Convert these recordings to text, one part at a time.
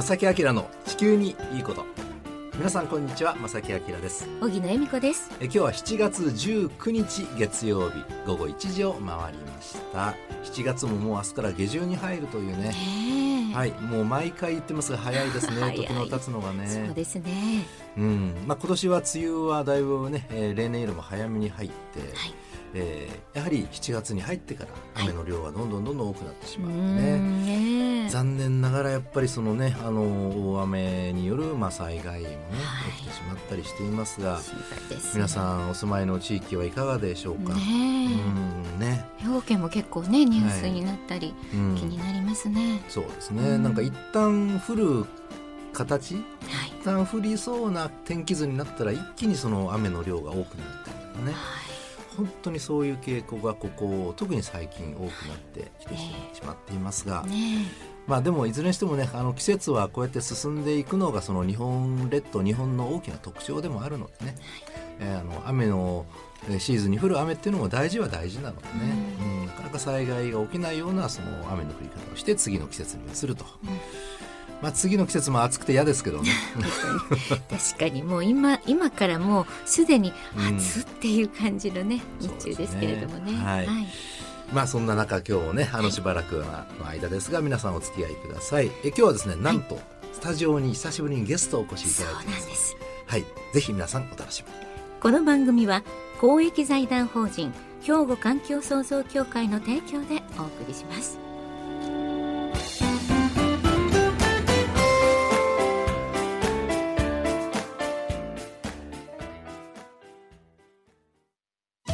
正木明の地球にいいこと。皆さんこんにちは。正木明です。荻野恵美子です。え今日は7月19日月曜日。午後1時を回りました。7月ももう明日から下旬に入るというね。はい。もう毎回言ってますが早いですね。時の経つのがね。そうですね。うん。まあ今年は梅雨はだいぶね、えー、例年よりも早めに入って、はいえー、やはり7月に入ってから雨の量がどんどんどんどん多くなってしまってね。はい、残念ながらやっぱりそのねあの大雨によるまあ災害もね、はい、起きてしまったりしていますが、皆さんお住まいの地域はいかがでしょうか？ねうんね。兵庫県も結構ねニュースになったり、はい、気になりますね。そうですね、なんか一旦降る形、はい、一旦降りそうな天気図になったら一気にその雨の量が多くなったりとかね。はい本当にそういう傾向がここ特に最近多くなってきてしまっていますが、ね、まあでもいずれにしてもねあの季節はこうやって進んでいくのがその日本列島日本の大きな特徴でもあるのでね、えー、あの雨のシーズンに降る雨っていうのも大事は大事なのでね、うん、うん、なかなか災害が起きないようなその雨の降り方をして次の季節に移ると。うんまあ、次の季節も暑くて嫌ですけどね 確かにもう今今からもうすでに暑っていう感じのね、うん、日中ですけれどもね。ねはい、はい、まあそんな中今日もねあのしばらくの間ですが皆さんお付き合いください。え今日はですねなんとスタジオに久しぶりにゲストをお越しいただいてます。はい、ぜひ皆さんお楽しみに。この番組は公益財団法人兵庫環境創造協会の提供でお送りします。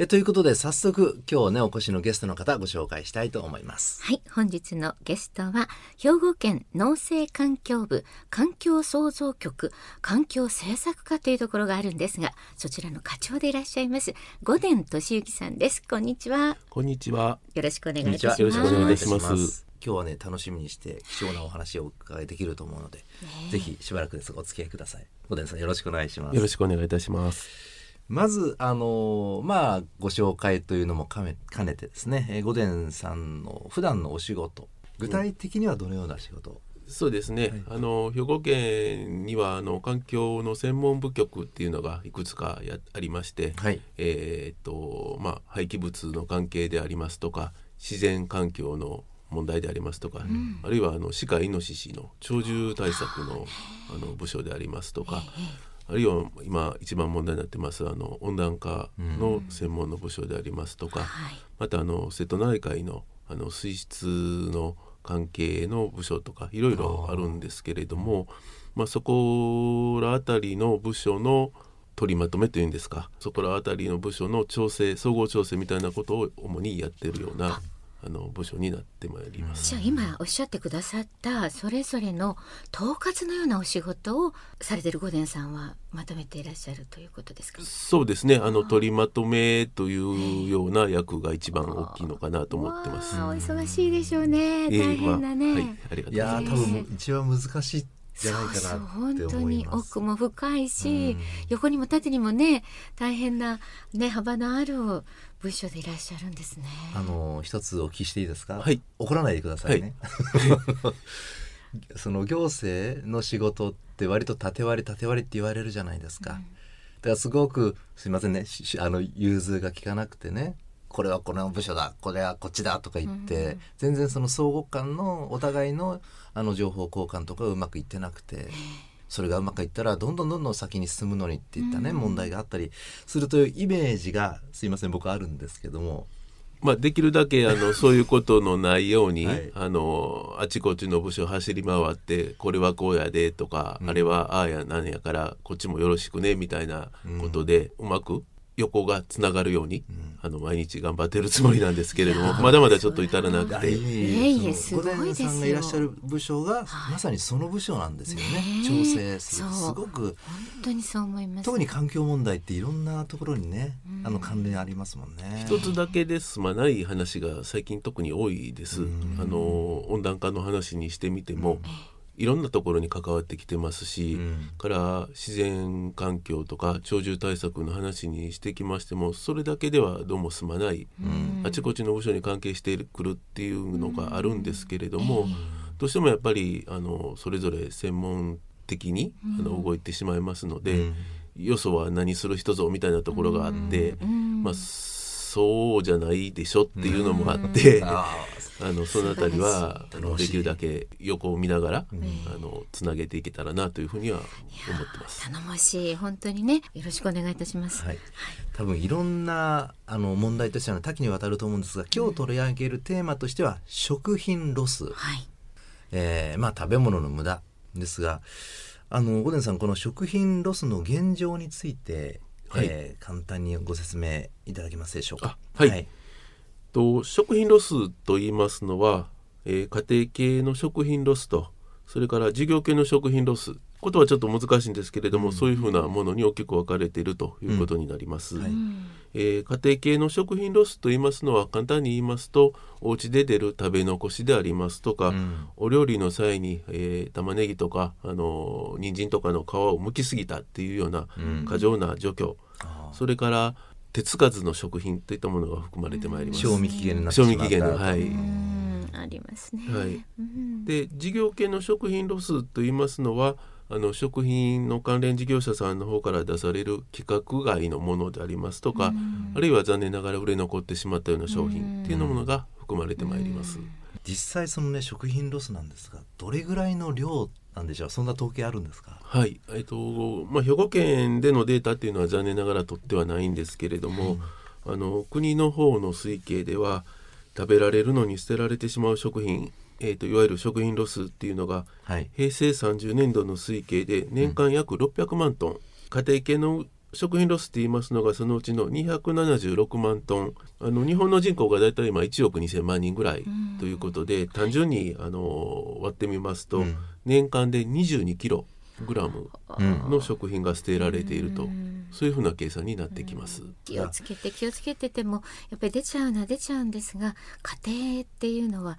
えということで早速今日ねお越しのゲストの方ご紹介したいと思います。はい本日のゲストは兵庫県農政環境部環境創造局環境政策課というところがあるんですがそちらの課長でいらっしゃいます五伝俊之さんです。こんにちは。こんにちは。よろしくお願いします。よろしくお願いします。今日はね楽しみにして貴重なお話をお伺いできると思うので、ね、ぜひしばらくです。がお付き合いください。五伝さんよろしくお願いします。よろしくお願いいたしますまず、あのまあ、ご紹介というのも兼ねてですね、えー、御殿さんの普段のお仕事具体的にはどのような仕事、うん、そうですね、はい、あの兵庫県にはあの環境の専門部局っていうのがいくつかやありまして、はい、えっとまあ、廃棄物の関係でありますとか自然環境の問題でありますとか、うん、あるいはあの歯科イノシシの鳥獣対策のあの部署でありますとか、あるいは今一番問題になってますあの温暖化の専門の部署でありますとか、うんまたあの瀬戸内海のあの水質の関係の部署とかいろいろあるんですけれどもまあ、そこら辺りの部署の取りまとめというんですかそこら辺りの部署の調整総合調整みたいなことを主にやってるようなあの部署になってまいります。じゃあ今おっしゃってくださったそれぞれの統括のようなお仕事をされてる御殿さんはまとめていらっしゃるということですか？そうですね。あの取りまとめというような役が一番大きいのかなと思ってます。お忙しいでしょうね。大変なね。えーまあ、はい、ありがとうございます。いや多分一番難しいじゃないかなそう本当に奥も深いし、うん、横にも縦にもね大変な、ね、幅のある部署でいらっしゃるんですね。あの一つお聞きしていいですか、はい、怒らないでくださいね。はい、その行政の仕事って割と縦割り縦割りって言われるじゃないですか。うん、だからすごくすいませんねあの融通が利かなくてねこれはこの部署だこれはこっちだとか言って、うん、全然その相互間のお互いのあの情報交換とかうまくいってなくて。それがうまくいったらどんどんどんどん先に進むのにっていったね、うん、問題があったりするというイメージがすいません僕あるんですけども。まあ、できるだけあの そういうことのないように、はい、あのあちこちの部署走り回ってこれはこうやでとか、うん、あれはああやなんやからこっちもよろしくねみたいなことで、うん、うまく横がつながるように、あの毎日頑張ってるつもりなんですけれどもまだまだちょっと至らなくて。いえすごいさんがいらっしゃる部署が、まさにその部署なんですよね。調整する。すごく。本当にそう思います、特に環境問題っていろんなところにね、あの関連ありますもんね。一つだけで済まない話が最近特に多いです。あの温暖化の話にしてみても。いろんなところに関わってきてますし、うん、から自然環境とか鳥獣対策の話にしてきましてもそれだけではどうも済まない、うん、あちこちの部署に関係してくるっていうのがあるんですけれども、うん、どうしてもやっぱりあのそれぞれ専門的にあの動いてしまいますので、よそは何する人ぞみたいなところがあって、まあそうじゃないでしょっていうのもあって、あのそのあたりはあのできるだけ横を見ながら、あのつなげていけたらなというふうには思ってます。頼もしい本当にねよろしくお願いいたします。はい、多分いろんなあの問題としては多岐にわたると思うんですが、今日取り上げるテーマとしては食品ロス、はい、えー、まあ食べ物の無駄ですが、あの呉田さんこの食品ロスの現状について、はい、えー、簡単にご説明いただけますでしょうか。はい、はいと食品ロスと言いますのは、えー、家庭系の食品ロスとそれから事業系の食品ロスことはちょっと難しいんですけれども、うん、そういうふうなものに大きく分かれているということになります、うんはい、えー、家庭系の食品ロスと言いますのは簡単に言いますとお家で出る食べ残しでありますとか、うん、お料理の際に、えー、玉ねぎとかあの人参とかの皮を剥きすぎたっていうような過剰な除去、それから手つかずの食品といったものが含まれてまいります。賞味期限賞味期限のはい。ありますね。はい。で事業系の食品ロスと言いますのは。あの食品の関連事業者さんの方から出される規格外のものでありますとか、あるいは残念ながら売れ残ってしまったような商品っていうものが含まれてまいります。実際そのね食品ロスなんですがどれぐらいの量なんでしょう。そんな統計あるんですか？はい。えっとまあ、兵庫県でのデータっていうのは残念ながら取ってはないんですけれども、あの国の方の推計では食べられるのに捨てられてしまう食品えーと、いわゆる食品ロスっていうのが、はい、平成30年度の推計で年間約600万トン、うん、家庭系の食品ロスって言いますのがそのうちの276万トン。あの日本の人口が大体今1億2,000万人ぐらいということで、うん、単純にあの割ってみますと、うん、年間で22キログラムの食品が捨てられていると、うん、そういうふうな計算になってきます。気をつけて気をつけててもやっぱり出ちゃうのは出ちゃうんですが家庭っていうのは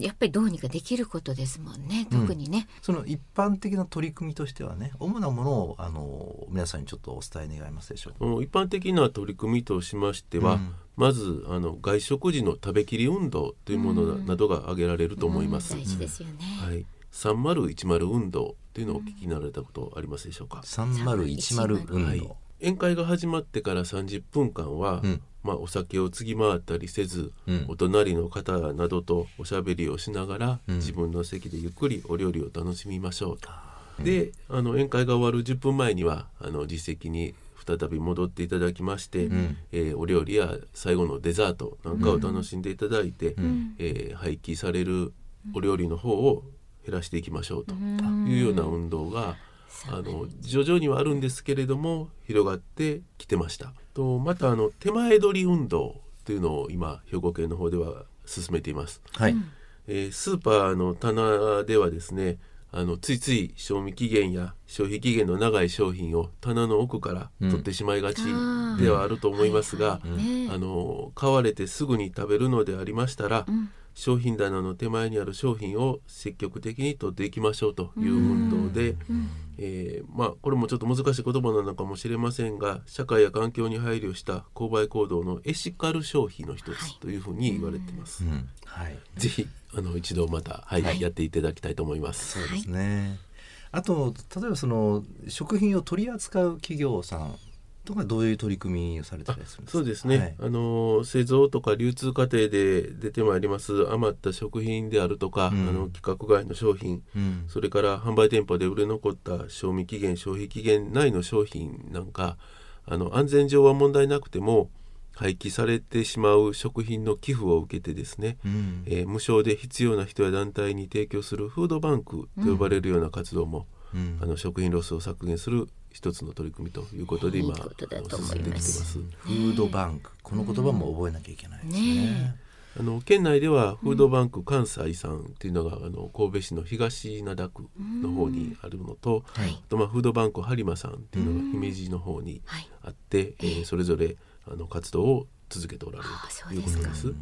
やっぱりどうにかできることですもんね。特にね、うん、その一般的な取り組みとしてはね主なものをあの皆さんにちょっとお伝え願いますでしょうか。一般的な取り組みとしましては、うん、まずあの外食時の食べきり運動というものなどが挙げられると思います、大事ですよね、はい。3010運動というのをお聞きになられたことありますでしょうか、3010運動、はい、宴会が始まってから30分間は、うんまあ、お酒を継ぎ回ったりせず、うん、お隣の方などとおしゃべりをしながら、うん、自分の席でゆっくりお料理を楽しみましょうと。であの宴会が終わる10分前にはあの実席に再び戻っていただきまして、うん、えー、お料理や最後のデザートなんかを楽しんでいただいて、うん、えー、廃棄されるお料理の方を減らしていきましょうというような運動が、あの徐々にはあるんですけれども広がってきてました。とまたあの手前取り運動というのを今兵庫県の方では進めています。はい、えー、スーパーの棚ではですねあのついつい賞味期限や消費期限の長い商品を棚の奥から取ってしまいがちではあると思いますが、あの買われてすぐに食べるのでありましたら、うん。商品棚の手前にある商品を積極的に取っていきましょうという運動で、えー、まあ、これもちょっと難しい言葉なのかもしれませんが社会や環境に配慮した購買行動のエシカル消費の一つというふうに言われています。はい、ぜひあの一度また、はい、はい、やっていただきたいと思います。そうですね。あと例えばその食品を取り扱う企業さんとかどういう取り組みをされたりするんですか？そうですね、はい、あの製造とか流通過程で出てまいります。余った食品であるとか、うん、あの規格外の商品、うん、それから販売店舗で売れ残った賞味期限消費期限内の商品なんかあの安全上は問題なくても廃棄されてしまう食品の寄付を受けてですね、うん、えー、無償で必要な人や団体に提供するフードバンクと呼ばれるような活動も、あの食品ロスを削減する一つの取り組みということで今進んできてます。フードバンク。この言葉も覚えなきゃいけないですね。ねあの県内ではフードバンク関西さんっていうのが、あの神戸市の東灘区の方にあるのと、はい、あとまあフードバンク播磨さんっていうのが姫路の方にあって、はい、えー、それぞれあの活動を続けておられるということです。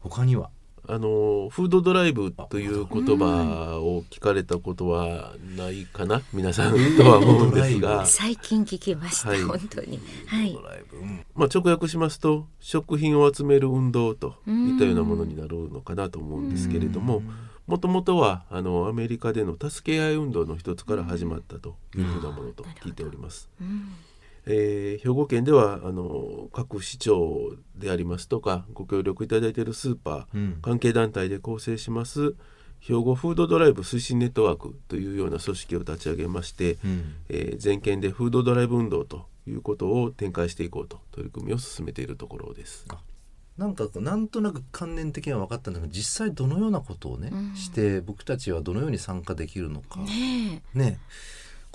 他には？あのフードドライブという言葉を聞かれたことはないかな皆さん とは思うんですが。最近聞きました、はい、本当に、はい、まあ、直訳しますと食品を集める運動といったようなものになるのかなと思うんですけれどももともとはあのアメリカでの助け合い運動の一つから始まったというふうなものと聞いております。うんえー、兵庫県ではあの各市長でありますとかご協力いただいているスーパー、うん、関係団体で構成します兵庫フードドライブ推進ネットワークというような組織を立ち上げまして、うん、えー、全県でフードドライブ運動ということを展開していこうと取り組みを進めているところです。なんかなんとなく観念的には分かったんだけど実際どのようなことをね、うん、して僕たちはどのように参加できるのか。ねね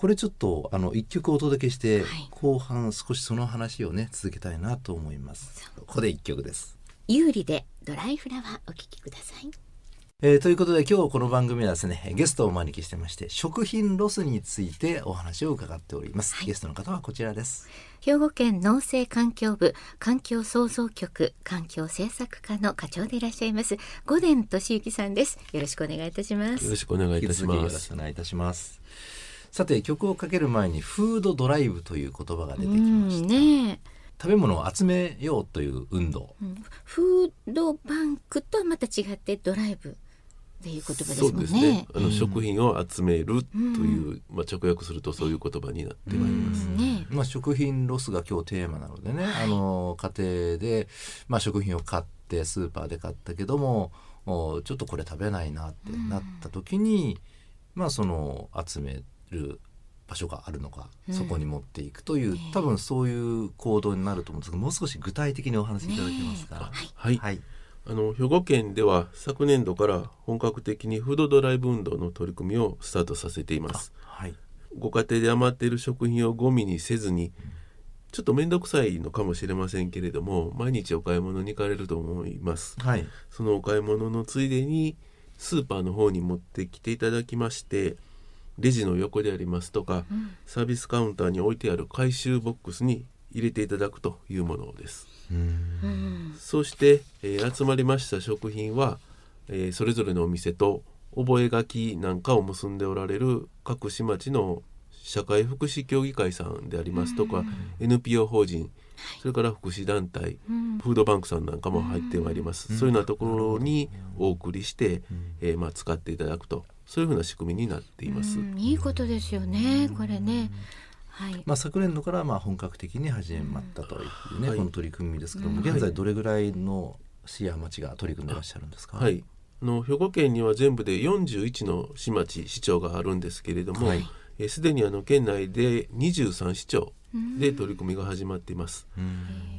これちょっとあの一曲お届けして、はい、後半少しその話をね続けたいなと思います。ここで一曲です。有利でドライフラワーお聴きください。えー、ということで今日この番組はですねゲストをお招きしてまして食品ロスについてお話を伺っております、はい、ゲストの方はこちらです。兵庫県農政環境部環境創造局環境政策課の課長でいらっしゃいます五伝俊之さんです。よろしくお願いいたします。よろしくお願いいたします。よろしくお願いいたしますさて曲をかける前にフードドライブという言葉が出てきました、ね、食べ物を集めようという運動、うん、フードバンクとはまた違ってドライブっていう言葉ですもんね。ね。あの、食品を集めるという、まあ直訳するとそういう言葉になってまいります。ね、まあ食品ロスが今日テーマなのでね、はい、あの家庭でまあ食品を買ってスーパーで買ったけども、ちょっとこれ食べないなってなった時に、まあその集める場所があるのか、うん、そこに持っていくという、多分そういう行動になると思うんです。がもう少し具体的にお話しいただけますか？はい、はい、あの兵庫県では昨年度から本格的にフードドライブ運動の取り組みをスタートさせています。はい、ご家庭で余っている食品をゴミにせずに、ちょっと面倒くさいのかもしれませんけれども毎日お買い物に行かれると思います。はい、そのお買い物のついでにスーパーの方に持ってきていただきましてレジの横でありますとか、うん、サービスカウンターに置いてある回収ボックスに入れていただくというものです。そして、えー、集まりました食品は、えー、それぞれのお店と覚書なんかを結んでおられる各市町の社会福祉協議会さんでありますとか、NPO 法人それから福祉団体、フードバンクさんなんかも入ってまいります、そういうようなところにお送りして、えーまあ、使っていただくとそういうふうな仕組みになっています。いいことですよね、これね。はい、まあ昨年度からまあ本格的に始まったというね、うん、この取り組みですけども、現在どれぐらいの市や町が取り組んでいらっしゃるんですか？はい。あの兵庫県には全部で41の市町市長があるんですけれども、す、で、にあの県内で23市町で取り組みが始まっています、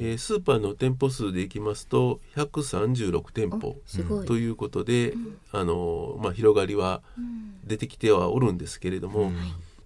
えー、スーパーの店舗数でいきますと136店舗ということで、あのまあ、広がりは出てきてはおるんですけれども、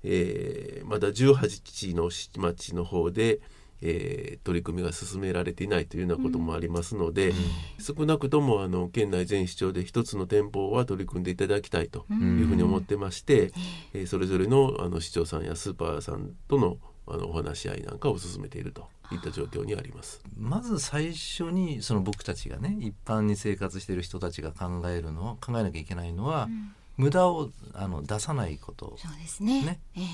えー、まだ18の町の方で、えー、取り組みが進められていないというようなこともありますので、うん、少なくともあの県内全市町で一つの店舗は取り組んでいただきたいというふうに思ってまして、うん、えー、それぞれのあの市長さんやスーパーさんとのあのお話し合いなんかを進めているといった状況にあります。まず最初にその僕たちがね一般に生活している人たちが考えるのは考えなきゃいけないのは、うん、無駄をあの出さないこと。そうですね、ね。えー、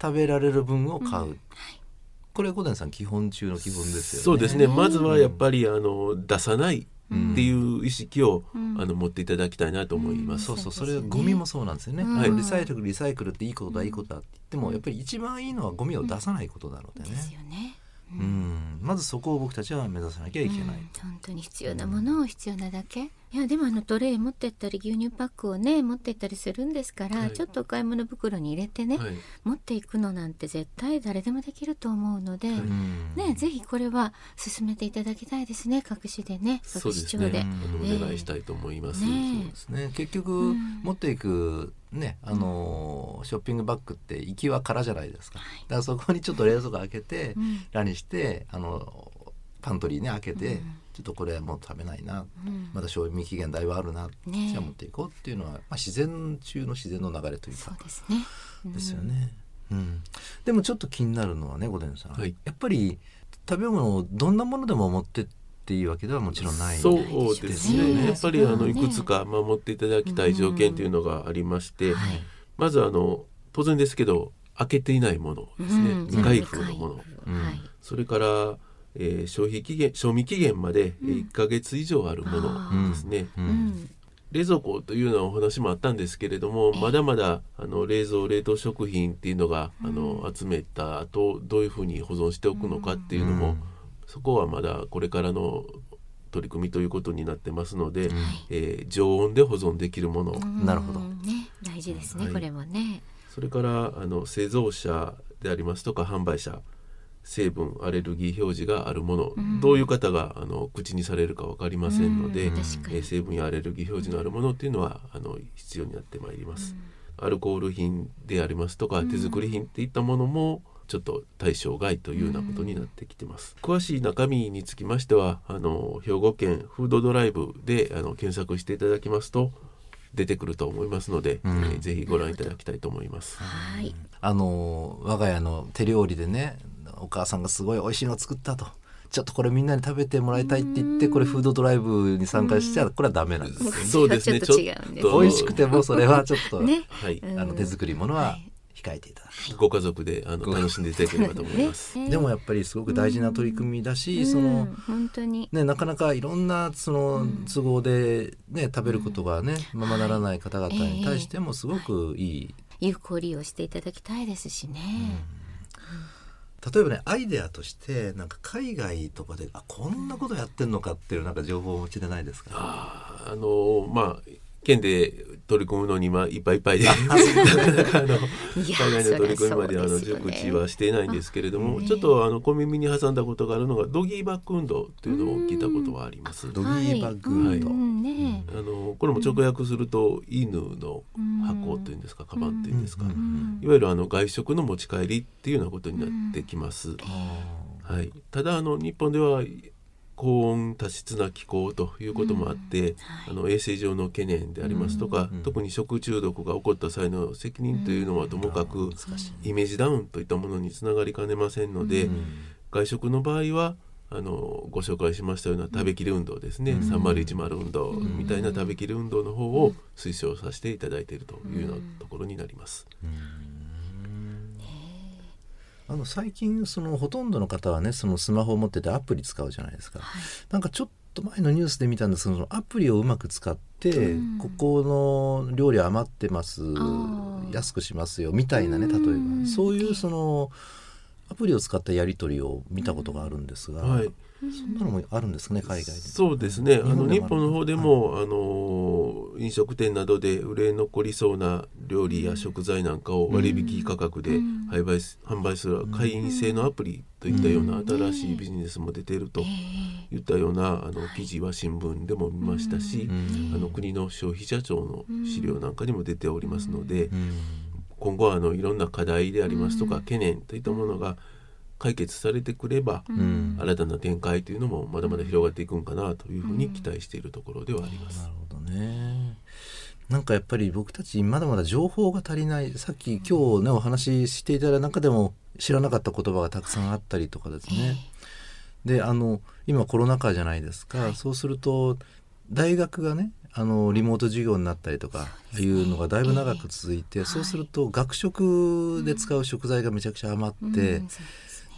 食べられる分を買う、うん。はいこれ小谷さん基本中の基本ですよね。そうですね。まずはやっぱり、あの出さないっていう意識を、うん、あの持っていただきたいなと思います。そうそうそれゴミもそうなんですよね。はい、リサイクルリサイクルっていいことだいいことだって言ってもやっぱり一番いいのはゴミを出さないことなのでね。ですよね。うん、まずそこを僕たちは目指さなきゃいけない。本当に必要なものを必要なだけ。いやでもあのトレイ持ってったり牛乳パックをね持ってったりするんですから、はい、ちょっとお買い物袋に入れてね、はい、持っていくのなんて絶対誰でもできると思うので、はい、ねぜひこれは進めていただきたいですね各市でね各市長で、ね、お願いしたいと思います。ね、そうですね。結局、持っていくねあのー、ショッピングバッグって行きは空じゃないですか。だからそこにちょっと冷蔵庫開けて、うん、ラにしてあのパントリーね開けて、ちょっとこれもう食べないな、まだ賞味期限だいぶあるな、ね、じゃあ持っていこうっていうのは、まあ、自然中の自然の流れというか。そうですね、ですよね。うん、でもちょっと気になるのはね御殿さん、はい、やっぱり食べ物をどんなものでも持ってっていいわけではもちろんないそうですね。やっぱりあのいくつか守っていただきたい条件というのがありまして、まずあの当然ですけど開けていないものですね、未開封のもの、それから、えー、消費期限賞味期限まで1か月以上あるものですね、冷蔵庫というようなお話もあったんですけれども、まだまだあの冷蔵冷凍食品っていうのが、あの集めた後どういうふうに保存しておくのかっていうのも、そこはまだこれからの取り組みということになってますので、うん、えー、常温で保存できるもの、なるほど、ね、大事ですね、はい、これもね。それからあの製造者でありますとか販売者成分アレルギー表示があるもの、うん、どういう方があの口にされるか分かりませんので、うん、えー、成分やアレルギー表示のあるものっていうのはあの必要になってまいります。アルコール品でありますとか手作り品っていったものも、ちょっと対象外というようなことになってきてます。詳しい中身につきましてはあの兵庫県フードドライブであの検索していただきますと出てくると思いますので、うん、えー、ぜひご覧いただきたいと思います。はい。あの我が家の手料理でね、お母さんがすごい美味しいのを作ったと。ちょっとこれみんなに食べてもらいたいって言ってこれフードドライブに参加しちゃこれはダメなんです。そうですね。ちょっと美味しくてもそれはちょっと、ね、はい、あの手作りものは控えていただく。ご家族であの楽しんでいただければと思います。ね、でもやっぱりすごく大事な取り組みだし、うん、その本当に。ねなかなかいろんなその都合でね食べることがね、ままならない方々に対してもすごくいい、有効利用していただきたいですしね。例えばねアイデアとしてなんか海外とかであこんなことやってんのかっていうなんか情報をお持ちでないですか、ああのまあ県で取り組むのに今いっぱいいっぱいで。なかなかあの海外の取り組みまであの熟知はしていないんですけれども、ちょっとあの小耳に挟んだことがあるのがドギーバッグ運動というのを聞いたことはあります。ドギーバッグ運動、はいあのこれも直訳すると犬の箱というんですかカバンっていうんですか、いわゆるあの外食の持ち帰りっていうようなことになってきます。はい、ただあの日本では高温多湿な気候ということもあって、うんはい、あの衛生上の懸念でありますとか、うん、特に食中毒が起こった際の責任というのはともかく、イメージダウンといったものにつながりかねませんので、外食の場合はあのご紹介しましたような食べきり運動ですね、うん、3010運動みたいな食べきり運動の方を推奨させていただいているというようなところになります。うんあの最近そのほとんどの方はねそのスマホを持っててアプリ使うじゃないですか、はい、なんかちょっと前のニュースで見たんですけどそのアプリをうまく使って、うん、ここの料理余ってます安くしますよみたいなね例えばそういうそのアプリを使ったやり取りを見たことがあるんですが、はい、そんなのもあるんですね海外で。そうですね。あの日本の方でも、はい、あの飲食店などで売れ残りそうな料理や食材なんかを割引価格で販売販売する会員制のアプリといったような新しいビジネスも出ているといったようなあの記事は新聞でも見ましたし、あの国の消費者庁の資料なんかにも出ておりますので、今後はあのいろんな課題でありますとか懸念といったものが解決されてくれば、うん、新たな展開というのもまだまだ広がっていくんかなというふうに期待しているところではあります。なるほどね。なんかやっぱり僕たちまだまだ情報が足りないさっき今日ねお話ししていただいた中でも知らなかった言葉がたくさんあったりとかですね。であの今コロナ禍じゃないですか、はい、そうすると大学がねあのリモート授業になったりとかいうのがだいぶ長く続いて、そうすると学食で使う食材がめちゃくちゃ余って、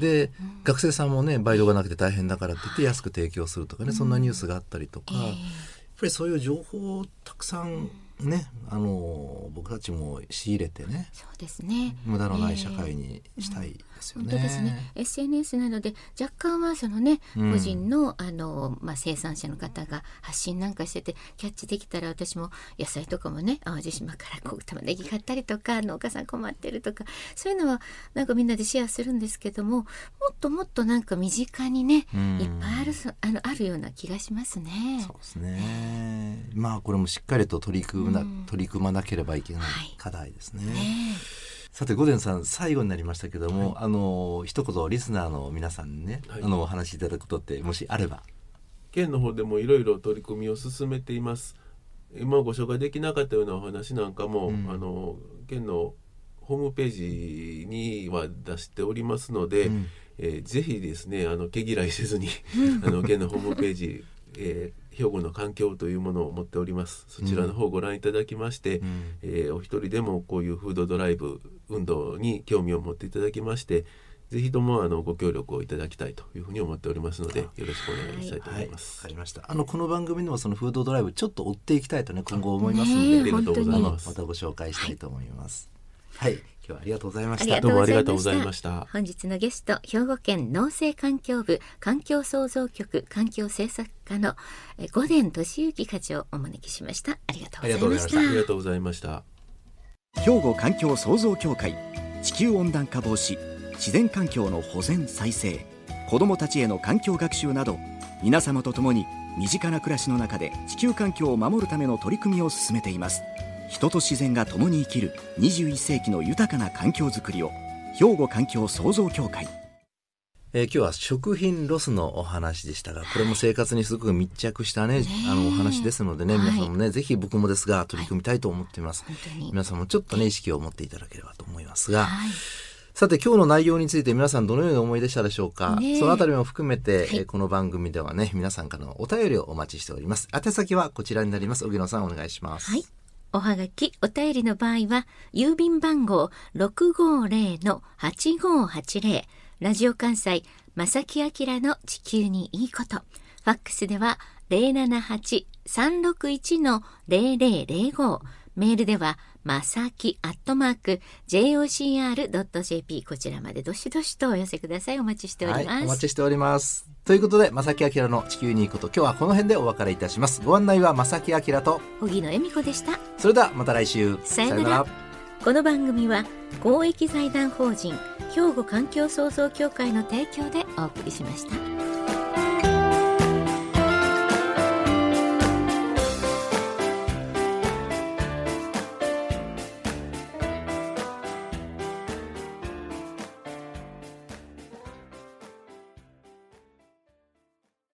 で、学生さんもねバイトがなくて大変だからって言って安く提供するとかね、そんなニュースがあったりとか、やっぱりそういう情報をたくさんね、あの僕たちも仕入れてねそうですね。無駄のない社会にしたいですよね。本当ですね。SNS なので若干はそのね、うん、個人のあの、まあ、生産者の方が発信なんかしててキャッチできたら私も野菜とかもね淡路島からこう玉ねぎ買ったりとか農家さん困ってるとかそういうのはなんかみんなでシェアするんですけどももっともっとなんか身近にね、うん、いっぱいあるあのあるような気がしますね。そうですね。まあこれもしっかりと取り組むな、取り組まなければいけない課題ですね。ねさて五伝さん最後になりましたけども、はい、あの一言リスナーの皆さんにね、はい、あのお話しいただくことってもしあれば。県の方でもいろいろ取り組みを進めています。今ご紹介できなかったようなお話なんかも、うん、あの県のホームページには出しておりますので、うん、えー、ぜひですねあの毛嫌いせずに あの県のホームページ、えー兵庫の環境というものを持っておりますそちらの方をご覧いただきまして、うん、えー、お一人でもこういうフードドライブ運動に興味を持っていただきましてぜひともあのご協力をいただきたいというふうに思っておりますのでよろしくお願いしたいと思います。はいはい、かりました。あのこの番組でもそのフードドライブちょっと追っていきたいとね今後思いますので、ありがとうございます。またご紹介したいと思います。はい、はい今日はありがとうございました。どうもありがとうございました。本日のゲスト、兵庫県農政環境部環境創造局環境政策課の五伝俊之課長をお招きしました。ありがとうございました。ありがとうございました。兵庫環境創造協会地球温暖化防止自然環境の保全再生子どもたちへの環境学習など皆様と共に身近な暮らしの中で地球環境を守るための取り組みを進めています人と自然が共に生きる21世紀の豊かな環境づくりを兵庫環境創造協会。えー、今日は食品ロスのお話でしたが、これも生活にすごく密着したね、あのお話ですのでね、皆さんもね、ぜひ僕もですが取り組みたいと思っています。皆さんもちょっとね、意識を持っていただければと思いますが、さて今日の内容について皆さんどのような思いでしたでしょうか、そのあたりも含めて、はい、この番組ではね、皆さんからのお便りをお待ちしております。宛先はこちらになります。荻野さんお願いします。おはがき、お便りの場合は、郵便番号650-8580、ラジオ関西、正木明の地球にいいこと。ファックスでは、078-361-0005。メールでは、まさきアットマーク jocr.jp こちらまでどしどしとお寄せください。お待ちしております。はい、お待ちしております。ということで、まさきあきらの地球に行くこと、今日はこの辺でお別れいたします。ご案内はまさきあきらと、荻野恵美子でした。それではまた来週。さよなら。この番組は、公益財団法人、兵庫環境創造協会の提供でお送りしました。